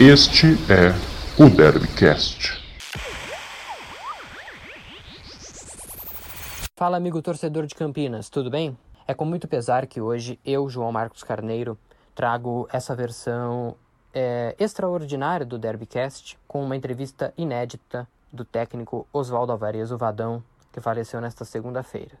Este é o Derbycast. Fala, amigo torcedor de Campinas, tudo bem? É com muito pesar que hoje eu, João Marcos Carneiro, trago essa versão é, extraordinária do Derbycast com uma entrevista inédita do técnico Oswaldo Alvarez, Vadão, que faleceu nesta segunda-feira.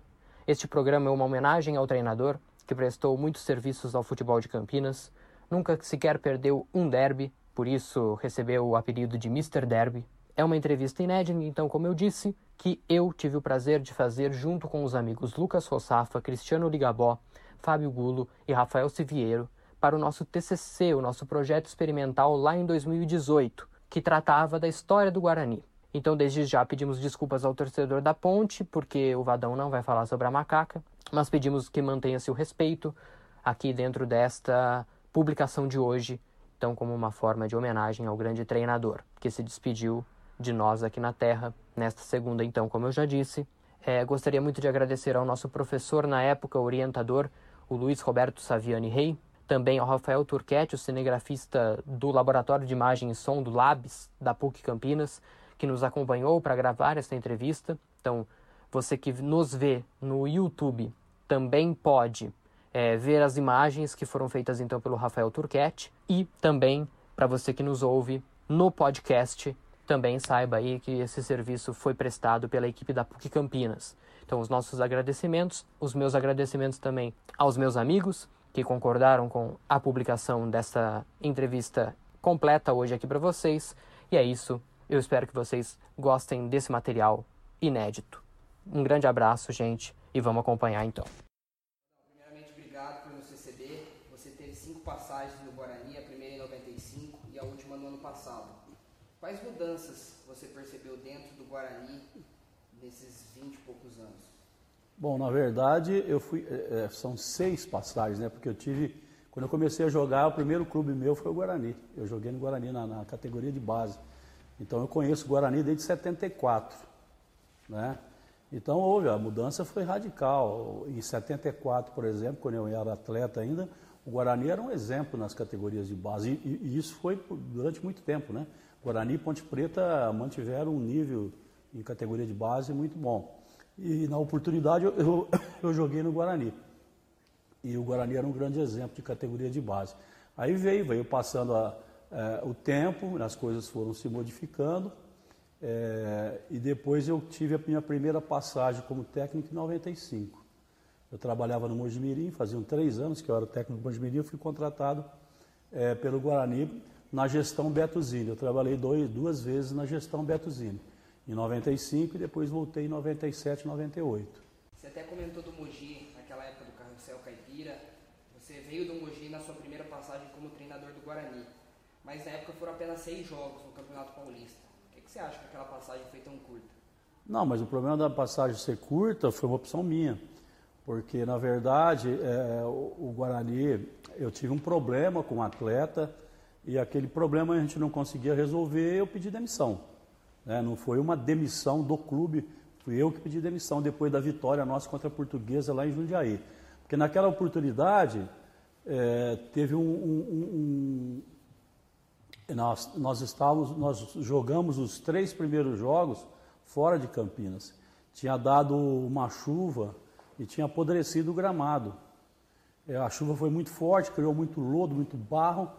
Este programa é uma homenagem ao treinador que prestou muitos serviços ao futebol de Campinas, nunca sequer perdeu um derby por isso recebeu o apelido de Mr. Derby. É uma entrevista inédita, então, como eu disse, que eu tive o prazer de fazer junto com os amigos Lucas Rossafa, Cristiano Ligabó, Fábio Gulo e Rafael Siviero para o nosso TCC, o nosso projeto experimental lá em 2018, que tratava da história do Guarani. Então, desde já pedimos desculpas ao torcedor da Ponte, porque o Vadão não vai falar sobre a macaca, mas pedimos que mantenha-se o respeito aqui dentro desta publicação de hoje então como uma forma de homenagem ao grande treinador que se despediu de nós aqui na Terra nesta segunda. Então, como eu já disse, é, gostaria muito de agradecer ao nosso professor na época, orientador, o Luiz Roberto Saviani Rei, também ao Rafael Turquete, o cinegrafista do Laboratório de Imagem e Som do Labs da PUC Campinas, que nos acompanhou para gravar esta entrevista. Então, você que nos vê no YouTube também pode é, ver as imagens que foram feitas então pelo Rafael Turquete e também para você que nos ouve no podcast, também saiba aí que esse serviço foi prestado pela equipe da PUC Campinas. Então, os nossos agradecimentos, os meus agradecimentos também aos meus amigos que concordaram com a publicação dessa entrevista completa hoje aqui para vocês. E é isso. Eu espero que vocês gostem desse material inédito. Um grande abraço, gente, e vamos acompanhar então. passagens no Guarani, a primeira em 95 e a última no ano passado. Quais mudanças você percebeu dentro do Guarani nesses 20 e poucos anos? Bom, na verdade, eu fui. É, são seis passagens, né? Porque eu tive. Quando eu comecei a jogar, o primeiro clube meu foi o Guarani. Eu joguei no Guarani na, na categoria de base. Então eu conheço o Guarani desde 74. Né? Então houve, a mudança foi radical. Em 74, por exemplo, quando eu era atleta ainda, o Guarani era um exemplo nas categorias de base e, e isso foi durante muito tempo, né? Guarani e Ponte Preta mantiveram um nível em categoria de base muito bom. E na oportunidade eu, eu, eu joguei no Guarani. E o Guarani era um grande exemplo de categoria de base. Aí veio, veio passando a, é, o tempo, as coisas foram se modificando. É, e depois eu tive a minha primeira passagem como técnico em 95. Eu trabalhava no Mojimirim, faziam três anos que eu era técnico do Mojimirim, eu fui contratado é, pelo Guarani na gestão Betuzini. Eu trabalhei dois, duas vezes na gestão Betuzini, em 95 e depois voltei em 97 e 98. Você até comentou do Mogi, naquela época do Carrossel Caipira. Você veio do Mogi na sua primeira passagem como treinador do Guarani, mas na época foram apenas seis jogos no Campeonato Paulista. O que, que você acha que aquela passagem foi tão curta? Não, mas o problema da passagem ser curta foi uma opção minha porque na verdade é, o, o, Guarani, eu tive um problema com o um atleta e aquele problema a gente não conseguia resolver, eu pedi demissão. Né? Não foi uma demissão do clube, fui eu que pedi demissão depois da vitória nossa contra a Portuguesa lá em Jundiaí. Porque naquela oportunidade é, teve um, um, um nós, nós estávamos, nós jogamos os três primeiros jogos fora de Campinas. Tinha dado uma chuva e tinha apodrecido o gramado. É, a chuva foi muito forte, criou muito lodo, muito barro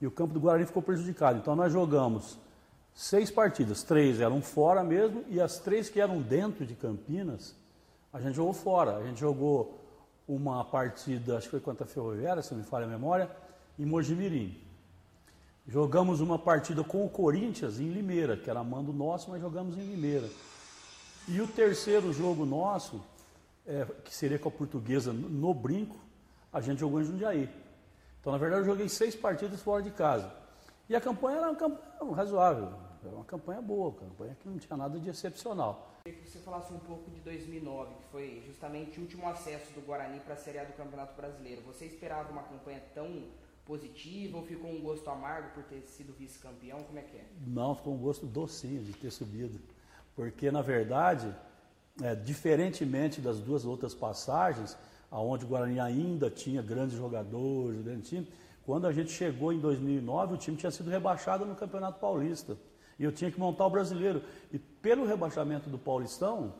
e o campo do Guarani ficou prejudicado. Então nós jogamos seis partidas, três eram fora mesmo e as três que eram dentro de Campinas, a gente jogou fora. A gente jogou uma partida, acho que foi contra a Ferroviária, se não me falha a memória, em Mojimirim. Jogamos uma partida com o Corinthians em Limeira, que era mando nosso, mas jogamos em Limeira. E o terceiro jogo nosso é, que seria com a portuguesa no brinco, a gente jogou em Jundiaí. Então, na verdade, eu joguei seis partidas fora de casa. E a campanha era uma campanha razoável, era uma campanha boa, uma campanha que não tinha nada de excepcional. Eu queria que você falasse um pouco de 2009, que foi justamente o último acesso do Guarani para a Série A do Campeonato Brasileiro. Você esperava uma campanha tão positiva ou ficou um gosto amargo por ter sido vice-campeão? Como é que é? Não, ficou um gosto docinho de ter subido. Porque, na verdade, é, diferentemente das duas outras passagens, aonde o Guarani ainda tinha grandes jogadores, grande time, Quando a gente chegou em 2009, o time tinha sido rebaixado no Campeonato Paulista. E eu tinha que montar o brasileiro. E pelo rebaixamento do Paulistão,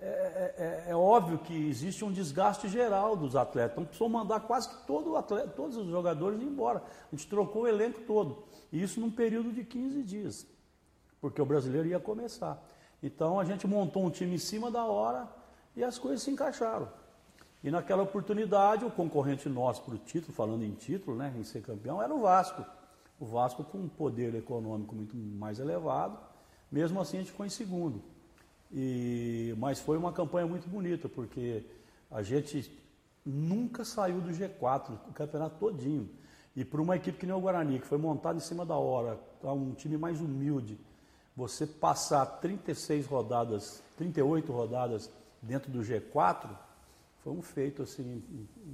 é, é, é, é óbvio que existe um desgaste geral dos atletas. Então precisou mandar quase que todo atleta, todos os jogadores embora. A gente trocou o elenco todo. E isso num período de 15 dias. Porque o brasileiro ia começar. Então a gente montou um time em cima da hora e as coisas se encaixaram. E naquela oportunidade, o concorrente nosso para o título, falando em título, né, em ser campeão, era o Vasco. O Vasco com um poder econômico muito mais elevado. Mesmo assim, a gente ficou em segundo. E, mas foi uma campanha muito bonita, porque a gente nunca saiu do G4, o campeonato todinho. E para uma equipe que nem o Guarani, que foi montada em cima da hora, tá um time mais humilde, você passar 36 rodadas, 38 rodadas dentro do G4, foi um feito assim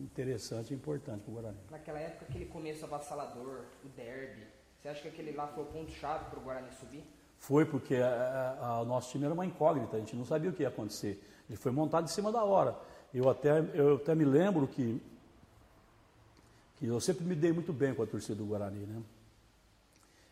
interessante e importante para o Guarani. Naquela época, aquele começo avassalador, o derby, você acha que aquele lá foi o ponto-chave para o Guarani subir? Foi porque o nosso time era uma incógnita, a gente não sabia o que ia acontecer. Ele foi montado em cima da hora. Eu até, eu até me lembro que, que eu sempre me dei muito bem com a torcida do Guarani, né?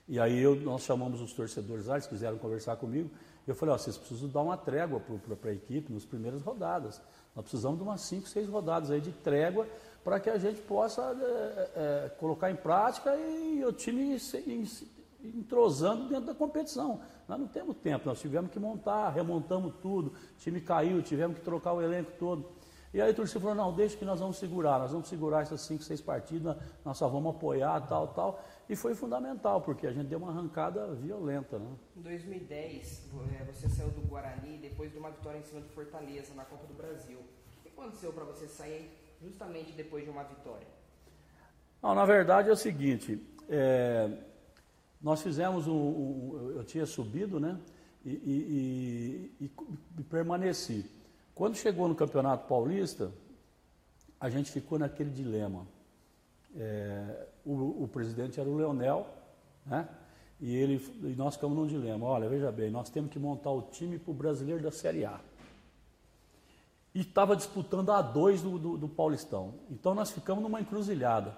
E aí eu, nós chamamos os torcedores lá, eles quiseram conversar comigo. Eu falei, ó, vocês precisam dar uma trégua para a equipe nas primeiras rodadas. Nós precisamos de umas 5, 6 rodadas aí de trégua para que a gente possa é, é, colocar em prática e o time se, entrosando dentro da competição. Nós não temos tempo, nós tivemos que montar, remontamos tudo, time caiu, tivemos que trocar o elenco todo. E aí o torcedor falou, não, deixa que nós vamos segurar, nós vamos segurar essas 5, 6 partidas, nós só vamos apoiar, tal, tal. E foi fundamental, porque a gente deu uma arrancada violenta. Né? Em 2010, é, você saiu do Guarani depois de uma vitória em cima do Fortaleza na Copa do Brasil. O que aconteceu para você sair justamente depois de uma vitória? Não, na verdade é o seguinte, é, nós fizemos um, um, Eu tinha subido, né? E, e, e, e permaneci. Quando chegou no Campeonato Paulista, a gente ficou naquele dilema é, o, o, presidente era o Leonel, né? E, ele, e nós ficamos num dilema. Olha, veja bem, nós temos que montar o time para o brasileiro da Série A. E estava disputando a dois do, do, do Paulistão. Então nós ficamos numa encruzilhada.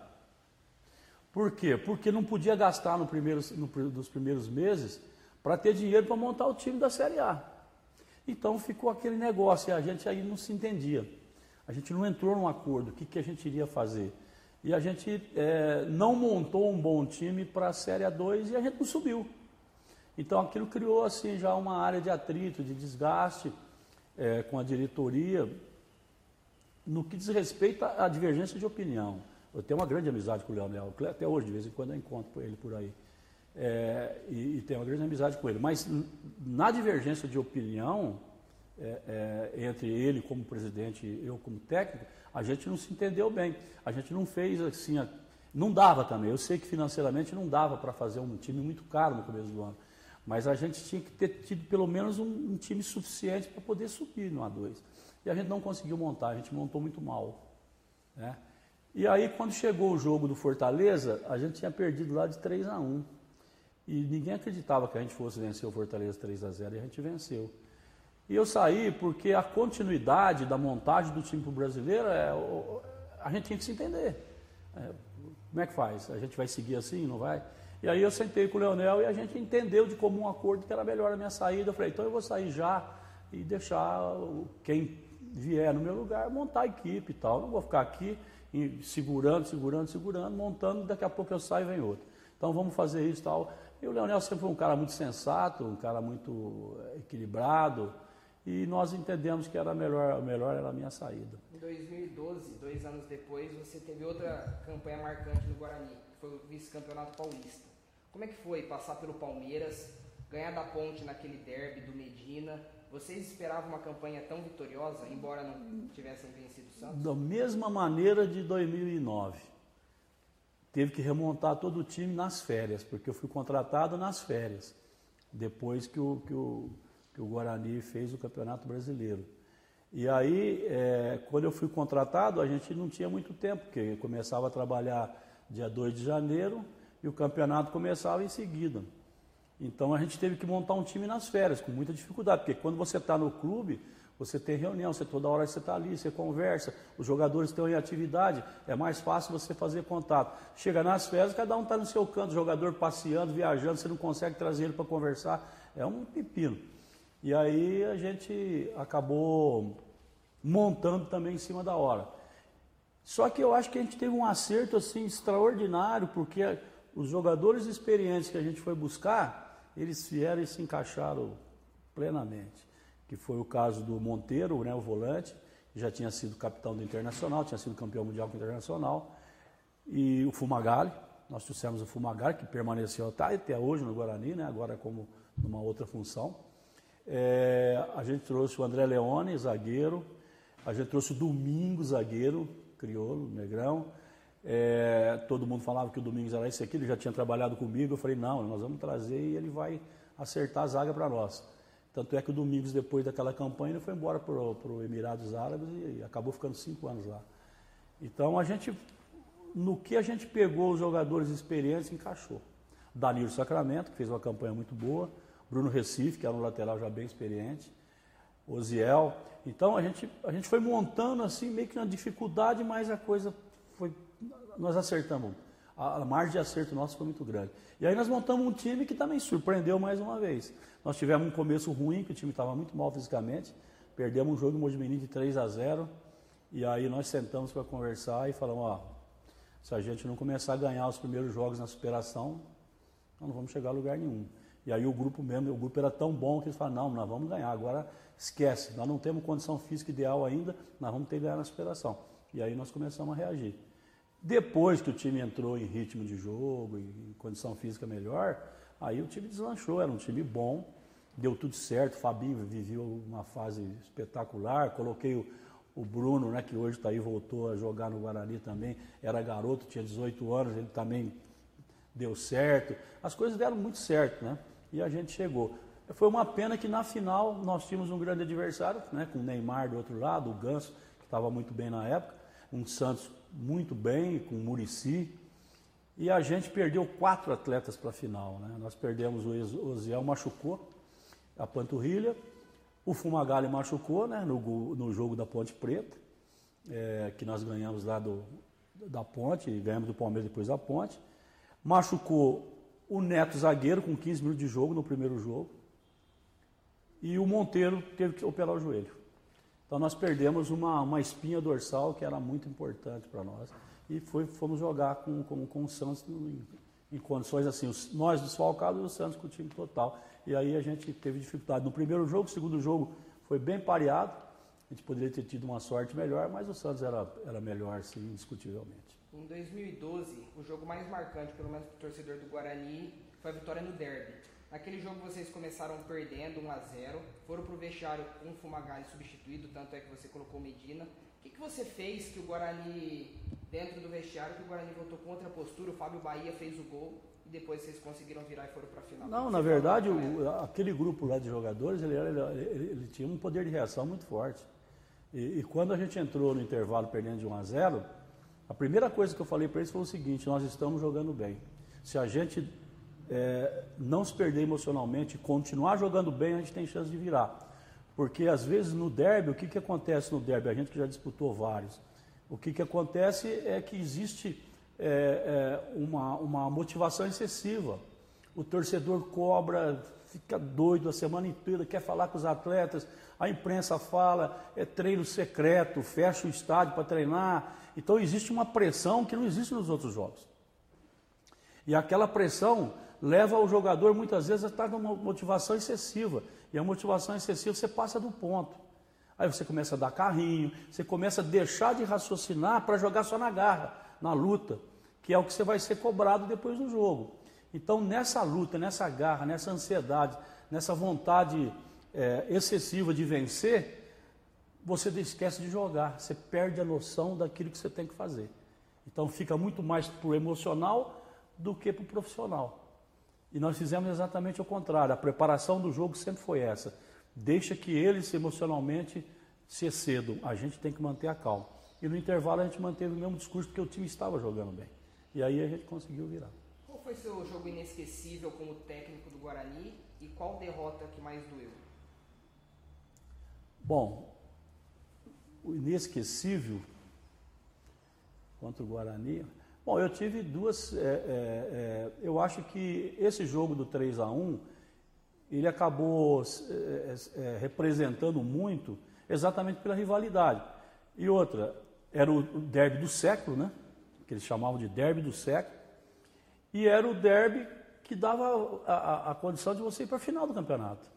Por quê? Porque não podia gastar no primeiro, no, nos primeiros meses para ter dinheiro para montar o time da Série A. Então ficou aquele negócio e a gente aí não se entendia. A gente não entrou num acordo, o que, que a gente iria fazer e a gente é, não montou um bom time para a Série A2 e a gente não subiu. Então aquilo criou assim já uma área de atrito, de desgaste é, com a diretoria no que diz respeito à divergência de opinião. Eu tenho uma grande amizade com o Leonel, até hoje, de vez em quando eu encontro ele por aí. É, e, e, tenho uma grande amizade com ele. Mas na divergência de opinião, é, é, entre ele como presidente e eu como técnico, a gente não se entendeu bem. A gente não fez assim, a, não dava também. Eu sei que financeiramente não dava para fazer um time muito caro no começo do ano. Mas a gente tinha que ter tido pelo menos um, um time suficiente para poder subir no A2. E a gente não conseguiu montar, a gente montou muito mal. Né? E aí, quando chegou o jogo do Fortaleza, a gente tinha perdido lá de 3 a 1 E ninguém acreditava que a gente fosse vencer o Fortaleza 3 a 0 e a gente venceu. E eu saí porque a continuidade da montagem do time brasileiro, é, a gente tinha que se entender. É, como é que faz? A gente vai seguir assim, não vai? E aí eu sentei com o Leonel e a gente entendeu de comum acordo que era melhor a minha saída. Eu falei, então eu vou sair já e deixar quem vier no meu lugar montar a equipe e tal. Não vou ficar aqui segurando, segurando, segurando, montando, daqui a pouco eu saio e vem outro. Então vamos fazer isso e tal. E o Leonel sempre foi um cara muito sensato, um cara muito equilibrado, e nós entendemos que era melhor, melhor era a minha saída. Em 2012, dois anos depois, você teve outra campanha marcante no Guarani, que foi o vice-campeonato paulista. Como é que foi passar pelo Palmeiras, ganhar da ponte naquele derby do Medina? Vocês esperavam uma campanha tão vitoriosa, embora não tivessem vencido o Santos? Da mesma maneira de 2009. Teve que remontar todo o time nas férias, porque eu fui contratado nas férias, depois que o, que o que o Guarani fez o Campeonato Brasileiro. E aí, é, quando eu fui contratado, a gente não tinha muito tempo, porque começava a trabalhar dia 2 de janeiro e o campeonato começava em seguida. Então a gente teve que montar um time nas férias, com muita dificuldade, porque quando você está no clube, Você tem reunião, você toda hora você está ali, você conversa, os jogadores estão em atividade, é mais fácil você fazer contato. Chega nas férias, cada um está no seu canto, jogador passeando, viajando, você não consegue trazer ele para conversar, é um pepino. E aí a gente acabou montando também em cima da hora. Só que eu acho que a gente teve um acerto assim extraordinário, porque os jogadores experientes que a gente foi buscar, eles vieram e se encaixaram plenamente que foi o caso do Monteiro, né, o volante, já tinha sido capitão do Internacional, tinha sido campeão mundial com o Internacional, e o Fumagalli, nós trouxemos o Fumagalli, que permaneceu até hoje no Guarani, né, agora como numa outra função. É, a gente trouxe o André Leone, zagueiro, a gente trouxe o Domingos, zagueiro, crioulo, negrão. É, todo mundo falava que o Domingos era esse aqui, ele já tinha trabalhado comigo. Eu falei, não, nós vamos trazer e ele vai acertar a zaga para nós. Tanto é que o Domingos, depois daquela campanha, ele foi embora para os Emirados Árabes e acabou ficando cinco anos lá. Então a gente, no que a gente pegou os jogadores experientes, encaixou. Danilo Sacramento, que fez uma campanha muito boa, Bruno Recife, que era um lateral já bem experiente, Oziel. Então a gente, a gente foi montando assim, meio que na dificuldade, mas a coisa foi. Nós acertamos. A, margem de acerto nosso foi muito grande. E aí nós montamos um time que também surpreendeu mais uma vez. Nós tivemos um começo ruim, que o time estava muito mal fisicamente. Perdemos um jogo em Mojimirim de 3 a 0. E aí nós sentamos para conversar e falamos, ó, se a gente não começar a ganhar os primeiros jogos na superação, nós não vamos chegar a lugar nenhum. E aí o grupo mesmo, o grupo era tão bom que eles falaram, não, nós vamos ganhar, agora esquece, nós não temos condição física ideal ainda, nós vamos ter que ganhar na superação. E aí nós começamos a reagir. Depois que o time entrou em ritmo de jogo, em condição física melhor, aí o time deslanchou, era um time bom, deu tudo certo, o Fabinho viveu uma fase espetacular, coloquei o, o Bruno, né, que hoje está aí, voltou a jogar no Guarani também, era garoto, tinha 18 anos, ele também deu certo, as coisas deram muito certo, né, e a gente chegou. Foi uma pena que na final nós tínhamos um grande adversário, né, com o Neymar do outro lado, o Ganso, que estava muito bem na época, um Santos muito bem, com o Murici. E a gente perdeu quatro atletas para a final. Né? Nós perdemos o Oziel, machucou a panturrilha, o Fumagalli machucou né? no, no jogo da Ponte Preta, é, que nós ganhamos lá do, da Ponte, ganhamos do Palmeiras depois da Ponte. Machucou o Neto zagueiro com 15 minutos de jogo no primeiro jogo. E o Monteiro teve que operar o joelho. Então nós perdemos uma, uma espinha dorsal que era muito importante para nós e foi, fomos jogar com, com, com o Santos em, em condições assim, os, nós desfalcados e o Santos com o time total. E aí a gente teve dificuldade no primeiro jogo, no segundo jogo foi bem pareado, a gente poderia ter tido uma sorte melhor, mas o Santos era, era melhor, sim, indiscutivelmente. Em 2012, o jogo mais marcante, pelo menos para o torcedor do Guarani, foi a vitória no Derby. Naquele jogo vocês começaram perdendo 1 a 0 foram para o vestiário com o Fumagalli substituído, tanto é que você colocou Medina. O que, que você fez que o Guarani, dentro do vestiário, que o Guarani voltou com outra postura, o Fábio Bahia fez o gol e depois vocês conseguiram virar e foram para a final? Não, na verdade, o, aquele grupo lá de jogadores, ele, ele, ele, ele, tinha um poder de reação muito forte. E, e, quando a gente entrou no intervalo perdendo de 1 a 0 a primeira coisa que eu falei para eles foi o seguinte, nós estamos jogando bem. Se a gente é, não se perder emocionalmente, continuar jogando bem, a gente tem chance de virar. Porque às vezes no derby, o que, que acontece no derby? A gente que já disputou vários. O que, que acontece é que existe é, é, uma, uma motivação excessiva. O torcedor cobra, fica doido a semana inteira, quer falar com os atletas, a imprensa fala, é treino secreto, fecha o estádio para treinar. Então existe uma pressão que não existe nos outros jogos. E aquela pressão leva o jogador muitas vezes a estar numa motivação excessiva. E a motivação excessiva você passa do ponto. Aí você começa a dar carrinho, você começa a deixar de raciocinar para jogar só na garra, na luta, que é o que você vai ser cobrado depois do jogo. Então, nessa luta, nessa garra, nessa ansiedade, nessa vontade é, excessiva de vencer, você esquece de jogar, você perde a noção daquilo que você tem que fazer. Então, fica muito mais para o emocional do que para o profissional. E nós fizemos exatamente o contrário. A preparação do jogo sempre foi essa. Deixa que eles emocionalmente se excedam. A gente tem que manter a calma. E no intervalo a gente manteve o mesmo discurso porque o time estava jogando bem. E aí a gente conseguiu virar. Qual foi seu jogo inesquecível como técnico do Guarani e qual derrota que mais doeu? Bom, o inesquecível contra o Guarani. Bom, eu tive duas. É, é, é, eu acho que esse jogo do 3 a 1 ele acabou é, é, representando muito exatamente pela rivalidade. E outra, era o derby do século, né? Que eles chamavam de derby do século. E era o derby que dava a, a, a condição de você ir para a final do campeonato.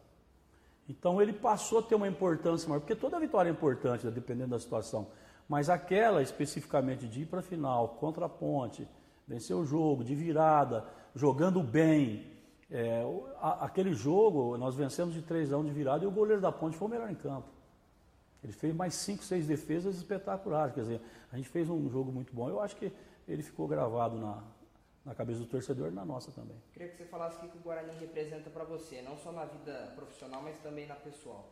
Então ele passou a ter uma importância maior, porque toda vitória é importante, dependendo da situação. Mas aquela especificamente de ir para a final, contra a ponte, vencer o jogo, de virada, jogando bem. É, a, aquele jogo, nós vencemos de 3 a 1 de virada e o goleiro da ponte foi o melhor em campo. Ele fez mais 5, 6 defesas espetaculares. Quer dizer, a gente fez um jogo muito bom. Eu acho que ele ficou gravado na, na cabeça do torcedor e na nossa também. Queria que você falasse o que o Guarani representa para você, não só na vida profissional, mas também na pessoal.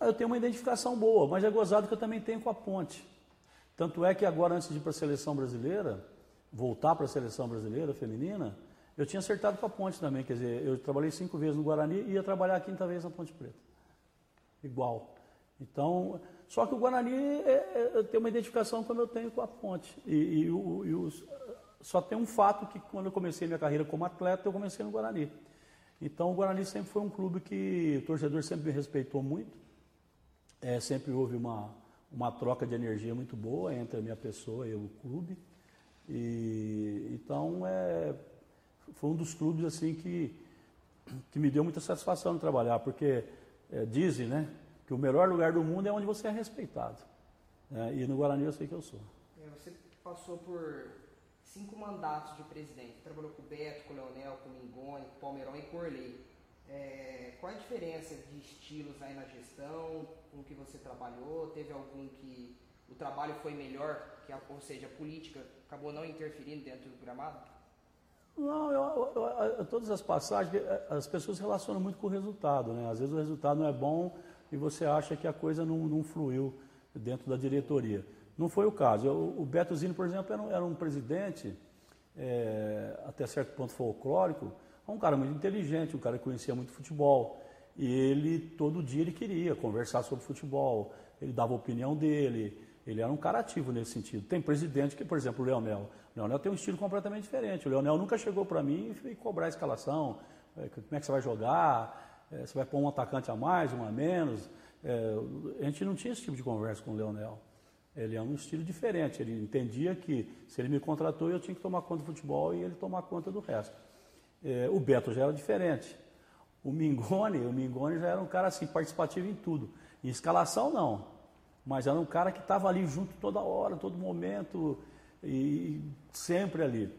Ah, eu tenho uma identificação boa, mas é gozado que eu também tenho com a ponte. Tanto é que agora, antes de ir para a seleção brasileira, voltar para a seleção brasileira feminina, eu tinha acertado com a ponte também. Quer dizer, eu trabalhei cinco vezes no Guarani e ia trabalhar a quinta vez na Ponte Preta. Igual. Então, só que o Guarani é, é, tem uma identificação como eu tenho com a ponte. E, e, o, e só tem um fato que quando eu comecei minha carreira como atleta, eu comecei no Guarani. Então o Guarani sempre foi um clube que o torcedor sempre me respeitou muito. É, sempre houve uma, uma troca de energia muito boa entre a minha pessoa e o clube. E, então é, foi um dos clubes assim que, que me deu muita satisfação de trabalhar, porque é, dizem né, que o melhor lugar do mundo é onde você é respeitado. É, e no Guarani eu sei que eu sou. É, você passou por cinco mandatos de presidente. Trabalhou com o Beto, com o Leonel, com o Mingoni, com o Palmeirão e com o Orley. É, qual a diferença de estilos aí na gestão, com que você trabalhou? Teve algum que o trabalho foi melhor, que a, ou seja, a política acabou não interferindo dentro do gramado? Não, eu, eu, eu, todas as passagens, eh, as pessoas relacionam muito com o resultado, né? Às vezes o resultado não é bom e você acha que a coisa não, não fluiu dentro da diretoria. Não foi o caso. o Beto Zini, por exemplo, era um, era um presidente, é, até certo ponto folclórico, um cara muito inteligente, um cara que conhecia muito futebol. E ele, todo dia, ele queria conversar sobre futebol, ele dava a opinião dele, ele era um cara ativo nesse sentido. Tem presidente que, por exemplo, o Leonel. O Leonel tem um estilo completamente diferente. O Leonel nunca chegou para mim e cobrar a escalação, é, como é que você vai jogar, é, você vai pôr um atacante a mais, um a menos. É, a gente não tinha esse tipo de conversa com o Leonel. Ele é um estilo diferente. Ele entendia que se ele me contratou, eu tinha que tomar conta do futebol e ele tomar conta do resto. É, o Beto já era diferente. O Mingoni, o Mingoni já era um cara assim, participativo em tudo. Em escalação não, mas era um cara que estava ali junto toda hora, todo momento e sempre ali.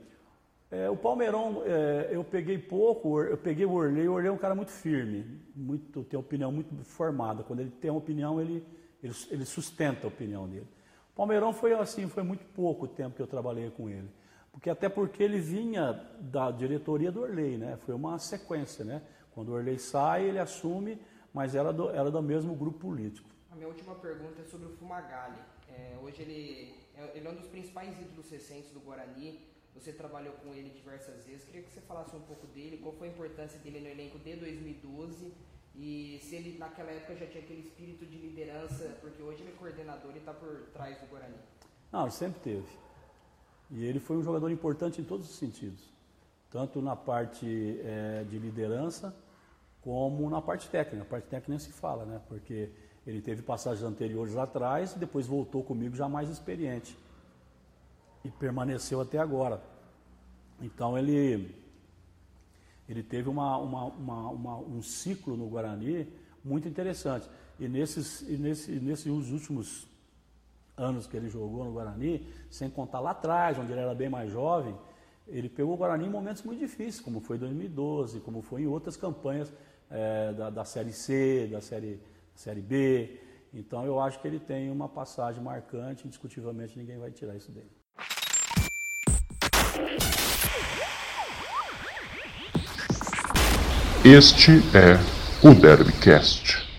É, o Palmeirão, é, eu peguei pouco, eu peguei o Orley, o Orley é um cara muito firme, muito, tem opinião muito formada. Quando ele tem uma opinião, ele, ele, ele sustenta a opinião dele. O Palmeirão foi assim, foi muito pouco o tempo que eu trabalhei com ele. Porque até porque ele vinha da diretoria do Orley, né? Foi uma sequência, né? Quando o Orley sai, ele assume, mas era do, era do mesmo grupo político. A minha última pergunta é sobre o Fumagalli. É, hoje ele é, ele é um dos principais ídolos recentes do Guarani. Você trabalhou com ele diversas vezes. Queria que você falasse um pouco dele, qual foi a importância dele no elenco de 2012 e se ele naquela época já tinha aquele espírito de liderança, porque hoje ele é coordenador e está por trás do Guarani. Não, ele sempre teve. E ele foi um jogador importante em todos os sentidos, tanto na parte é, de liderança como na parte técnica. A parte técnica nem se fala, né? Porque ele teve passagens anteriores atrás e depois voltou comigo já mais experiente. E permaneceu até agora. Então ele, ele teve uma, uma, uma, um ciclo no Guarani muito interessante. E nesses, e nesse, nesses últimos anos que ele jogou no Guarani, sem contar lá atrás, onde ele era bem mais jovem, ele pegou o Guarani em momentos muito difíceis, como foi em 2012, como foi em outras campanhas é, da, da, Série C, da série, série B. Então eu acho que ele tem uma passagem marcante, indiscutivelmente ninguém vai tirar isso dele. Este é o Derbycast.